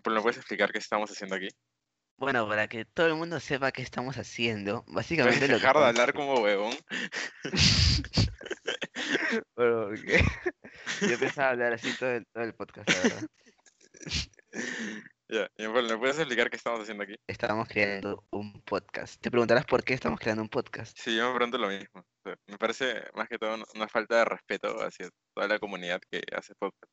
¿me puedes explicar qué estamos haciendo aquí? Bueno, para que todo el mundo sepa qué estamos haciendo, ¿Puedes básicamente lo que dejar de estamos- hablar como huevón? Bueno, porque yo pensaba hablar así todo el, todo el podcast, la verdad. Ya, y ¿me puedes explicar qué estamos haciendo aquí? Estábamos creando un podcast. Te preguntarás por qué estamos creando un podcast. Sí, yo me pregunto lo mismo. Me parece más que todo una- falta de respeto hacia toda la comunidad que hace podcast.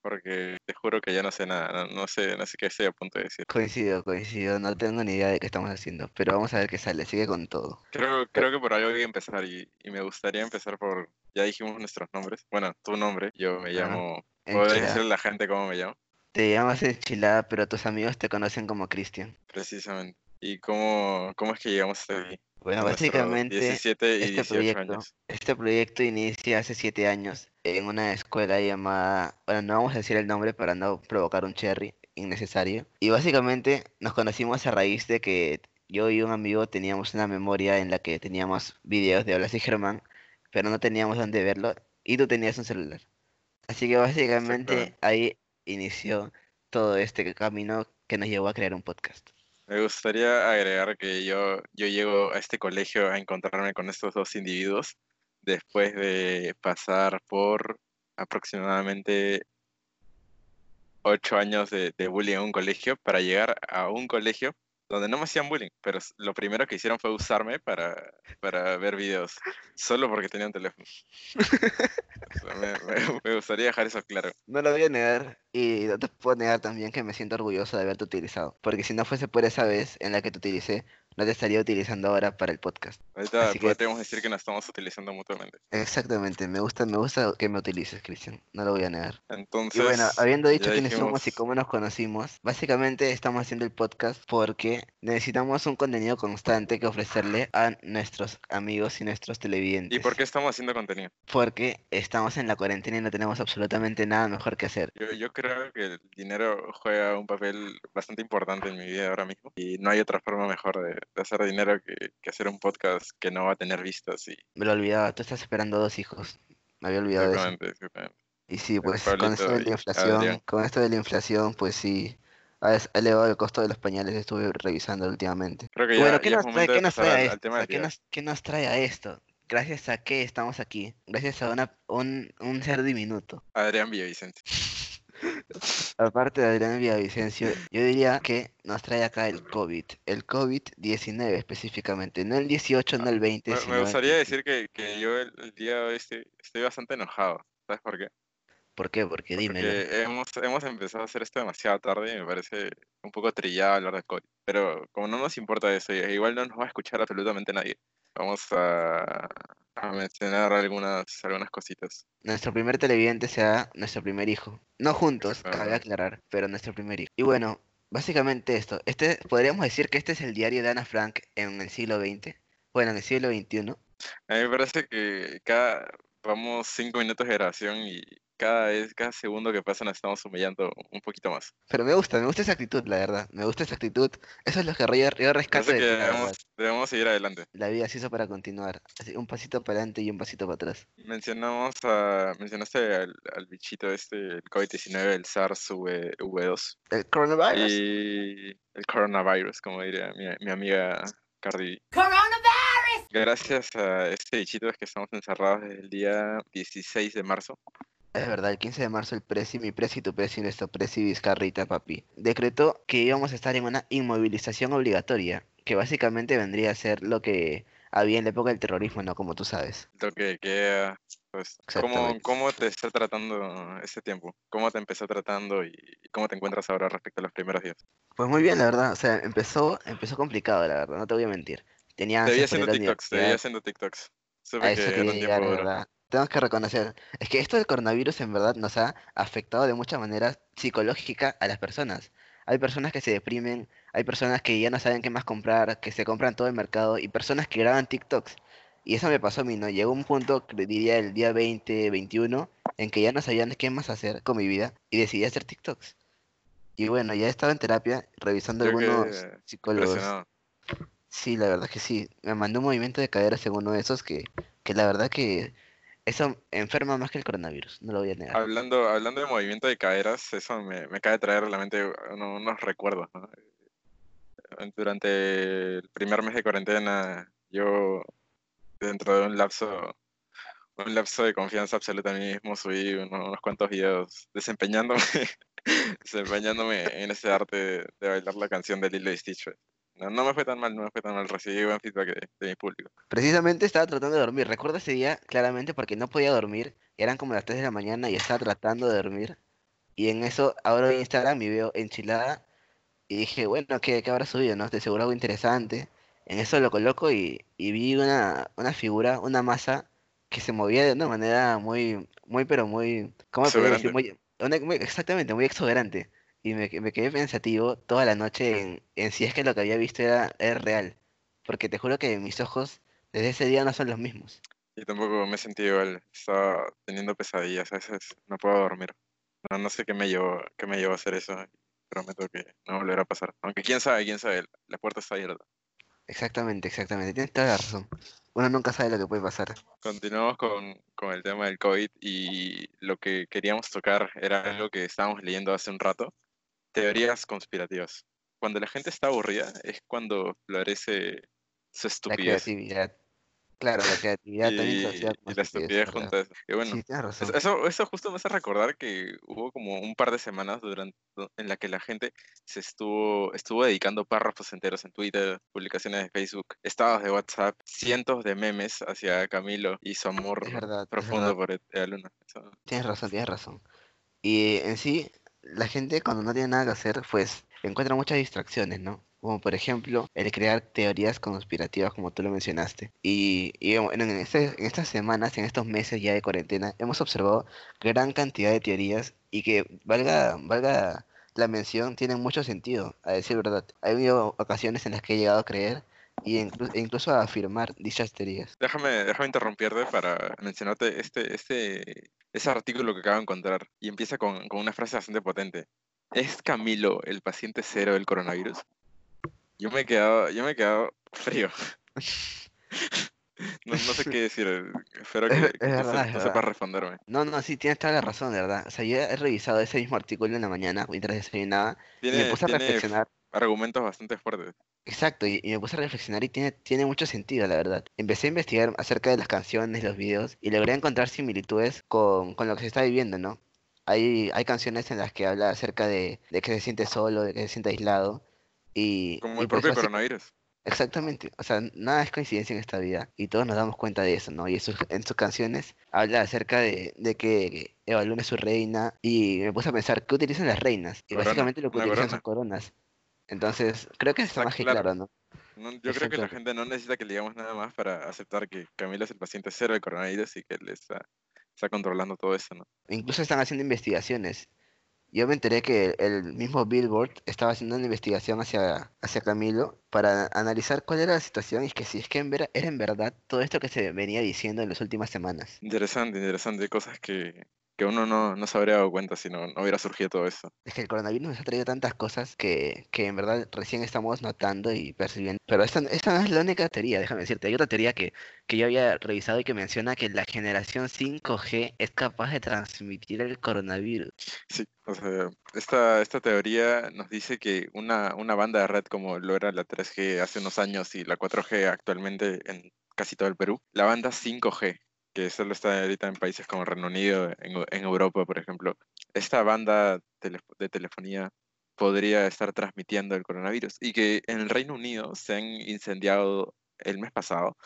Porque te juro que ya no sé nada, no, no sé, no sé qué estoy a punto de decir. Coincido, coincido, no tengo ni idea de qué estamos haciendo, pero vamos a ver qué sale, sigue con todo. Creo, creo que por algo hay que empezar y, y me gustaría empezar por, ya dijimos nuestros nombres. Bueno, tu nombre, yo me llamo, ¿podrías Enchilada. decirle a la gente cómo me llamo? Te llamas Enchilada, pero tus amigos te conocen como Cristian. Precisamente. ¿Y cómo, cómo es que llegamos hasta aquí? Bueno, básicamente 17 y este 18 proyecto, años. este proyecto inicia hace siete años en una escuela llamada, bueno, no vamos a decir el nombre para no provocar un cherry innecesario. Y básicamente nos conocimos a raíz de que yo y un amigo teníamos una memoria en la que teníamos videos de Hola, soy Germán, pero no teníamos dónde verlo y tú tenías un celular. Así que básicamente ahí inició todo este camino que nos llevó a crear un podcast. Me gustaría agregar que yo, yo llego a este colegio a encontrarme con estos dos individuos después de pasar por aproximadamente ocho años de, de bullying en un colegio para llegar a un colegio donde no me hacían bullying, pero lo primero que hicieron fue usarme para, para ver videos, solo porque tenía un teléfono. Me gustaría dejar eso claro. No lo voy a negar y no te puedo negar también que me siento orgulloso de haberte utilizado, porque si no fuese por esa vez en la que te utilicé, no te estaría utilizando ahora para el podcast. Ahorita que- podríamos decir que nos estamos utilizando mutuamente. Exactamente, me gusta, me gusta que me utilices, Cristian, no lo voy a negar. Entonces, Y bueno, habiendo dicho quiénes somos y dijimos- cómo nos conocimos, básicamente estamos haciendo el podcast porque necesitamos un contenido constante que ofrecerle a nuestros amigos y nuestros televidentes. ¿Y por qué estamos haciendo contenido? Porque estamos en la cuarentena y no tenemos absolutamente nada mejor que hacer. Yo, yo creo que el dinero juega un papel bastante importante en mi vida ahora mismo y no hay otra forma mejor de, de hacer dinero que, que hacer un podcast que no va a tener vistas y Me lo olvidaba, tú estás esperando dos hijos. Me había olvidado de eso. exactamente, exactamente. Y sí, pues con esto de la inflación, con esto de la inflación, pues sí, ha elevado el costo de los pañales, estuve revisando últimamente. Creo que Y ya, bueno, ¿qué ya nos trae, qué nos trae al, al ¿qué nos, qué nos trae a esto? Gracias a qué estamos aquí, gracias a una, un, un ser diminuto. Adrián Villavicencio. Aparte de Adrián Villavicencio, yo diría que nos trae acá el COVID, el COVID-19 específicamente, no el 18, no el 20, Me, sino me el gustaría 19. decir que, que yo el, el día de hoy estoy, estoy bastante enojado. ¿Sabes por qué? ¿Por qué? Porque. Porque hemos, hemos empezado a hacer esto demasiado tarde y me parece un poco trillado hablar de COVID. Pero como no nos importa eso, y igual no nos va a escuchar absolutamente nadie, vamos a, a mencionar algunas, algunas cositas. Nuestro primer televidente será nuestro primer hijo. No juntos, cabe Exactamente. aclarar, pero nuestro primer hijo. Y bueno, básicamente esto. Este, podríamos decir que este es el diario de Ana Frank en el siglo XX. Bueno, en el siglo XXI. A mí me parece que cada, vamos cinco minutos de grabación y cada vez, cada segundo que pasa nos estamos humillando un poquito más. Pero me gusta, me gusta esa actitud, la verdad. Me gusta esa actitud. Eso es lo que yo, yo rescato Parece de que debemos, debemos seguir adelante. La vida se hizo para continuar. Así, un pasito para adelante y un pasito para atrás. Mencionamos a, mencionaste al, al bichito este, el COVID-19, el SARS-CoV-2 El coronavirus. y el coronavirus, como diría mi, mi amiga Cardi. Coronavirus! Gracias a este bichito es que estamos encerrados desde el día 16 de marzo. Es verdad, el 15 de marzo el Presi, mi Presi, tu Presi, nuestro Presi Vizcarrita, papi, decretó que íbamos a estar en una inmovilización obligatoria, que básicamente vendría a ser lo que había en la época del terrorismo, ¿no? Como tú sabes. Lo que queda, pues, ¿cómo, Exactamente. ¿cómo te está tratando este tiempo? ¿Cómo te empezó tratando y cómo te encuentras ahora respecto a los primeros días? Pues muy bien, la verdad, o sea, empezó, empezó complicado, la verdad, no te voy a mentir. Tenía Te vi haciendo a TikToks, te vi haciendo TikToks. a Supe eso que quería llegar, la verdad. Tengo que reconocer, es que esto del coronavirus en verdad nos ha afectado de muchas maneras psicológicas a las personas. Hay personas que se deprimen, hay personas que ya no saben qué más comprar, que se compran todo el mercado y personas que graban TikToks. Y eso me pasó a mí, ¿no? Llegó un punto, diría el día 20, 21, en que ya no sabían qué más hacer con mi vida y decidí hacer TikToks. Y bueno, ya estaba en terapia revisando Creo algunos psicólogos. Sí, la verdad que sí. Me mandó un movimiento de cadera según uno de esos que, que la verdad que Eso enferma más que el coronavirus, no lo voy a negar. Hablando, hablando de movimiento de caderas, eso me, me de traer a la mente uno- unos recuerdos, ¿no? Durante el primer mes de cuarentena, yo, dentro de un lapso, un lapso de confianza absoluta en mí mismo, subí uno- unos cuantos videos desempeñándome, desempeñándome en ese arte de, bailar la canción de Lilo y Stitch. No, no me fue tan mal, no me fue tan mal, recibí buen feedback de, de mi público. Precisamente estaba tratando de dormir. Recuerdo ese día claramente porque no podía dormir. Eran como las 3 de la mañana y estaba tratando de dormir. Y en eso abro Instagram y veo enchilada. Y dije, bueno, ¿qué, qué habrá subido? ¿No? De seguro algo interesante. En eso lo coloco y, y vi una, una figura, una masa que se movía de una manera muy, muy, pero muy, ¿cómo podría decir? Muy, una- muy- exactamente, muy exuberante. Y me, me quedé pensativo toda la noche en, en si es que lo que había visto era, era real. Porque te juro que mis ojos desde ese día no son los mismos. Y tampoco me sentí igual, estaba teniendo pesadillas, a veces no puedo dormir. No, no sé qué me llevó, qué me llevó a hacer eso, prometo que no volverá a pasar. Aunque quién sabe, quién sabe, la puerta está abierta. Exactamente, exactamente, tienes toda la razón. Uno nunca sabe lo que puede pasar. Continuamos con, con el tema del COVID y lo que queríamos tocar era algo que estábamos leyendo hace un rato, teorías conspirativas. Cuando la gente está aburrida es cuando florece su La estupidez. creatividad. Claro, la creatividad también Y, se asocia y la estupidez, estupidez ¿verdad? junto a eso. Y bueno, Sí, tienes es- razón. eso, eso justo me hace recordar que hubo como un par de semanas durante en la que la gente se estuvo, estuvo dedicando párrafos enteros en Twitter, publicaciones de Facebook, estados de WhatsApp, cientos de memes hacia Camilo y su amor verdad, profundo por la luna. Eso- Tienes razón, tienes razón. Y en sí, la gente cuando no tiene nada que hacer, pues encuentra muchas distracciones, ¿no? Como por ejemplo, el crear teorías conspirativas, como tú lo mencionaste. Y, este- en estas semanas, en estos meses ya de cuarentena, hemos observado gran cantidad de teorías y que, valga, valga la mención, tienen mucho sentido, a decir verdad. Ha habido ocasiones en las que he llegado a creer y inclu- e incluso a afirmar dichas teorías. Déjame, déjame interrumpirte para mencionarte este, este, ese artículo que acabo de encontrar y empieza con, con una frase bastante potente. ¿Es Camilo el paciente cero del coronavirus? Yo me he quedado, yo me he quedado frío. No, no sé qué decir. Espero que, Es- que es verdad, se- verdad. sepas responderme. No, no, sí, tienes toda la razón, de verdad. O sea, yo he revisado ese mismo artículo en la mañana mientras desayunaba y me puse a reflexionar. Argumentos bastante fuertes. Exacto, y, y me puse a reflexionar y tiene, tiene mucho sentido, la verdad. Empecé a investigar acerca de las canciones, los videos, y logré encontrar similitudes con, con lo que se está viviendo, ¿no? Hay, hay canciones en las que habla acerca de, de que se siente solo, de que se siente aislado, y, Como y el propio coronavirus. Exactamente, o sea, nada es coincidencia en esta vida y todos nos damos cuenta de eso, ¿no? Y en sus, en sus canciones habla acerca de, de que Eva Luna es su reina y me puse a pensar, ¿qué utilizan las reinas? Y Corona, básicamente lo que utilizan corona. son coronas. Entonces, creo que está Está más que claro. ¿no? No, yo creo que la gente no necesita que le digamos nada más para aceptar que Camilo es el paciente cero del coronavirus y que él está, está controlando todo eso, ¿no? Incluso están haciendo investigaciones. Yo me enteré que el mismo Billboard estaba haciendo una investigación hacia, hacia Camilo para analizar cuál era la situación y que si es que en ver- era en verdad todo esto que se venía diciendo en las últimas semanas. Interesante, interesante. Cosas que, que uno no, no se habría dado cuenta si no, no hubiera surgido todo eso. Es que el coronavirus nos ha traído tantas cosas que, que en verdad recién estamos notando y percibiendo. Pero esta, esta no es la única teoría, déjame decirte. Hay otra teoría que, que yo había revisado y que menciona que la generación 5G es capaz de transmitir el coronavirus. Sí, o sea, esta, esta teoría nos dice que una, una banda de red como lo era la 3G hace unos años y la 4G actualmente en casi todo el Perú, la banda 5G, que solo está ahorita en países como Reino Unido, en, Eu- en Europa, por ejemplo, esta banda de telefonía podría estar transmitiendo el coronavirus y que en el Reino Unido se han incendiado el mes pasado,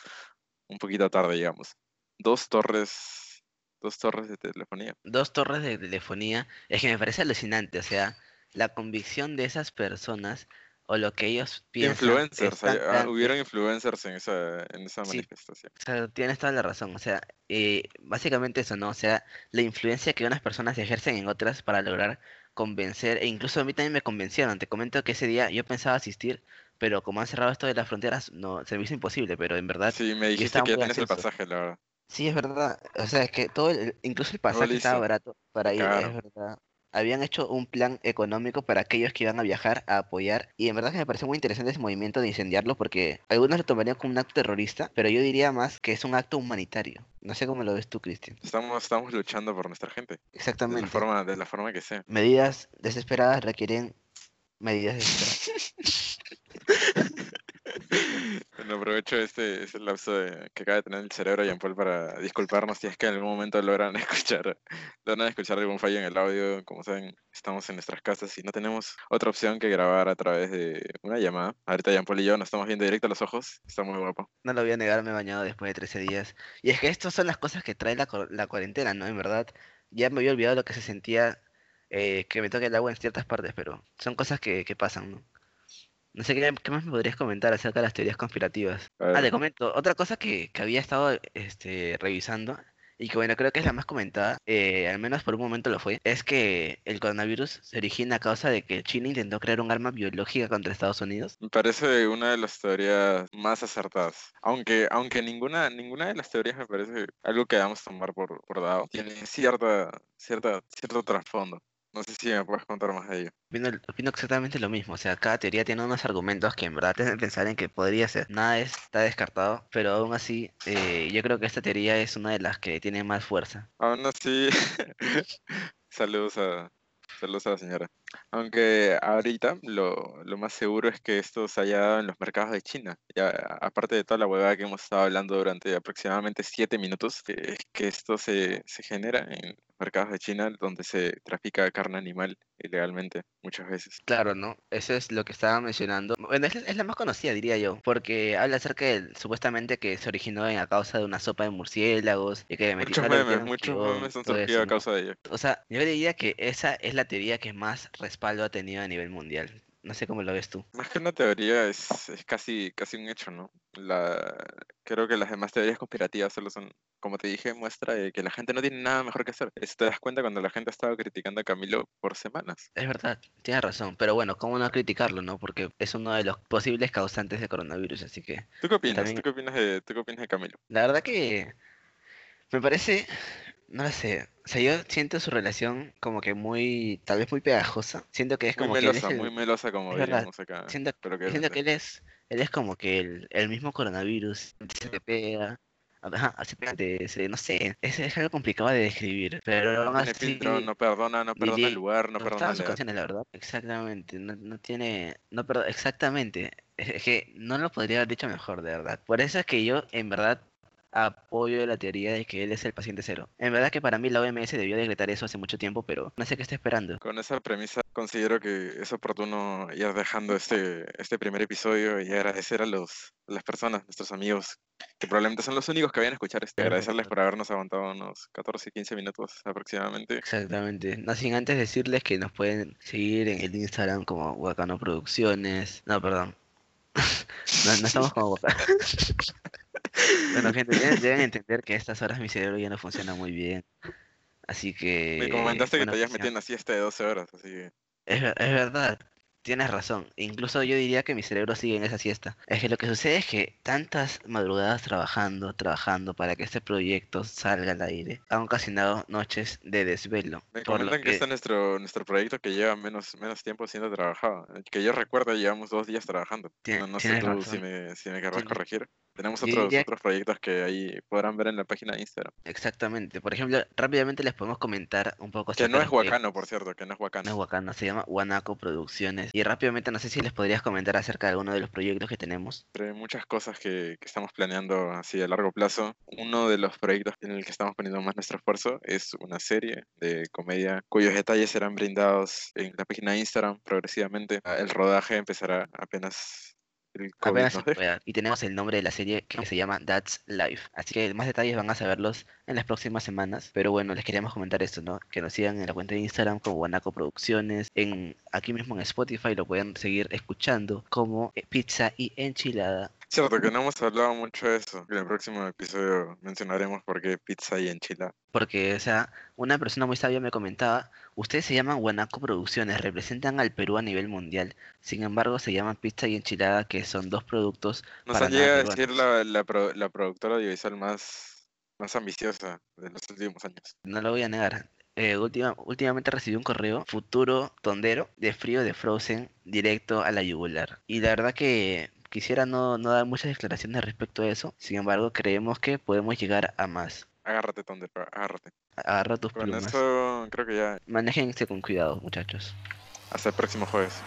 un poquito tarde, digamos, dos torres, dos torres de telefonía. Dos torres de telefonía. Es que me parece alucinante, o sea, la convicción de esas personas o lo que ellos piensan Influencers, hay- ah, hubieron influencers en esa, en esa Sí. manifestación. O sea, tienes toda la razón. O sea, eh, básicamente eso, ¿no? O sea, la influencia que unas personas ejercen en otras para lograr convencer, e incluso a mí también me convencieron. Te comento que ese día yo pensaba asistir, pero como han cerrado esto de las fronteras, no, se me hizo imposible, pero en verdad, Sí, me dijiste que ya tienes el pasaje, la verdad. sí es verdad. O sea, es que todo, el- incluso el pasaje estaba barato para ir, es verdad. Habían hecho un plan económico para aquellos que iban a viajar a apoyar y en verdad que me pareció muy interesante ese movimiento de incendiarlo porque algunos lo tomarían como un acto terrorista, pero yo diría más que es un acto humanitario. No sé cómo lo ves tú, Cristian. Estamos, estamos luchando por nuestra gente. De la Exactamente. forma, de la forma que sea. Medidas desesperadas requieren medidas desesperadas. Bueno, aprovecho este, este lapso de- que acaba de tener el cerebro Jean Paul para disculparnos si es que en algún momento logran escuchar, logran escuchar algún fallo en el audio. Como saben, estamos en nuestras casas y no tenemos otra opción que grabar a través de una llamada. Ahorita Jean Paul y yo nos estamos viendo directo a los ojos. Está muy guapo. No lo voy a negar, me he bañado después de 13 días. Y es que estas son las cosas que trae la, la cuarentena, ¿no? En verdad, ya me había olvidado lo que se sentía eh, que me toque el agua en ciertas partes, pero son cosas que, que pasan, ¿no? No sé qué, qué más me podrías comentar acerca de las teorías conspirativas. Ah, te comento, otra cosa que, que había estado este, revisando y que bueno, creo que es la más comentada, eh, al menos por un momento lo fue, es que el coronavirus se origina a causa de que China intentó crear un arma biológica contra Estados Unidos. Me parece una de las teorías más acertadas. Aunque, aunque ninguna, ninguna de las teorías me parece algo que debamos tomar por, por dado. Tiene cierta, cierta, cierto trasfondo. No sé si me puedes contar más de ello. Opino, opino exactamente lo mismo, o sea, cada teoría tiene unos argumentos que en verdad te hacen pensar en que podría ser. Nada está descartado, pero aún así, eh, yo creo que esta teoría es una de las que tiene más fuerza. Aún así, saludos a, saludos a la señora. Aunque ahorita lo, lo más seguro es que esto se haya dado en los mercados de China. Ya, aparte de toda la huevada que hemos estado hablando durante aproximadamente siete minutos, que, es que esto se, se genera en mercados de China donde se trafica carne animal ilegalmente muchas veces. Claro, ¿no? Eso es lo que estaba mencionando. Bueno, es, es la más conocida, diría yo, porque habla acerca de supuestamente que se originó en a causa de una sopa de murciélagos y que Muchos memes, muchos memes han surgido a ¿no? causa de ello. O sea, yo diría que esa es la teoría que más respaldo ha tenido a nivel mundial. No sé cómo lo ves tú. Más que una teoría, es, es casi, casi un hecho, ¿no? La, creo que las demás teorías conspirativas solo son, como te dije, muestra de que la gente no tiene nada mejor que hacer. Eso te das cuenta cuando la gente ha estado criticando a Camilo por semanas. Es verdad, tienes razón, pero bueno, ¿cómo no criticarlo, no? Porque es uno de los posibles causantes de coronavirus, así que ¿Tú qué opinas? También- ¿Tú qué opinas de, tú qué opinas de Camilo? la verdad que me parece, no lo sé, o sea, yo siento su relación como que muy, tal vez muy pegajosa, siento que es Muy como que él es melosa, el- muy melosa como diríamos acá. siento, Pero que siento que él es, él es como que el, el mismo coronavirus, se te pega, ajá, no sé, es, es algo complicado de describir, pero aún así... filtro, no perdona, no perdona el lugar, no Me perdona sus canciones, la verdad. Exactamente, no, no tiene, no, perdón, exactamente. Es que no lo podría haber dicho mejor, de verdad. Por eso es que yo, en verdad, apoyo la teoría de que él es el paciente cero. En verdad que para mí la OMS debió decretar eso hace mucho tiempo, pero no sé qué está esperando. Con esa premisa considero que es oportuno ir dejando este, este primer episodio y agradecer a los, a las personas, nuestros amigos, que probablemente son los únicos que vayan a escuchar este. Agradecerles por habernos aguantado unos 14, 15 minutos aproximadamente. Exactamente. No sin antes decirles que nos pueden seguir en el Instagram como Wakano Producciones. No, perdón. No, no estamos como Wakano. Bueno, gente, deben, deben entender que a estas horas mi cerebro ya no funciona muy bien. Así que... Me comentaste que te pues, metido en una siesta de 12 horas, así que... Es, es verdad, tienes razón. Incluso yo diría que mi cerebro sigue en esa siesta. Es que lo que sucede es que tantas madrugadas trabajando, trabajando para que este proyecto salga al aire, han ocasionado noches de desvelo. Me por lo que, que- este es nuestro, nuestro proyecto que lleva menos, menos tiempo siendo trabajado. El Que yo recuerdo llevamos dos días trabajando. Tien- No, no sé tú razón. si me, si me querrás corregir. Tenemos otros, diría- otros proyectos que ahí podrán ver en la página de Instagram. Exactamente. Por ejemplo, rápidamente les podemos comentar un poco Que no es. Huacano, por cierto, que no es No Huacano. es Wakano, se llama Wanaco Producciones. Y rápidamente, no sé si les podrías comentar acerca de alguno de los proyectos que tenemos. Entre muchas cosas que, estamos planeando así a largo plazo, uno de los proyectos en el que estamos poniendo más nuestro esfuerzo es una serie de comedia cuyos detalles serán brindados en la página de Instagram progresivamente. El rodaje empezará apenas el COVID Apenas. Y tenemos el nombre de la serie que se llama That's Life. Así que más detalles van a saberlos en las próximas semanas. Pero bueno, les queríamos comentar esto, ¿no? Que nos sigan en la cuenta de Instagram como Guanaco Producciones. En, aquí mismo en Spotify lo pueden seguir escuchando como eh, Pizza y Enchilada. Cierto que no hemos hablado mucho de eso. En el próximo episodio mencionaremos por qué pizza y enchilada. Porque, o sea, una persona muy sabia me comentaba, ustedes se llaman Guanaco Producciones, representan al Perú a nivel mundial. Sin embargo, se llaman Pizza y Enchilada, que son dos productos Nos para han llegado a decir la, la, pro- la productora audiovisual más, más ambiciosa de los últimos años. No lo voy a negar. Eh, última, últimamente recibí un correo futuro tondero de frío de Frozen directo a la yugular. Y la verdad que quisiera no, no dar muchas declaraciones respecto a eso. Sin embargo, creemos que podemos llegar a más. Agárrate, Tondero, agárrate. Agarra tus Con plumas. esto creo que ya Manéjense con cuidado, muchachos. hasta el próximo jueves.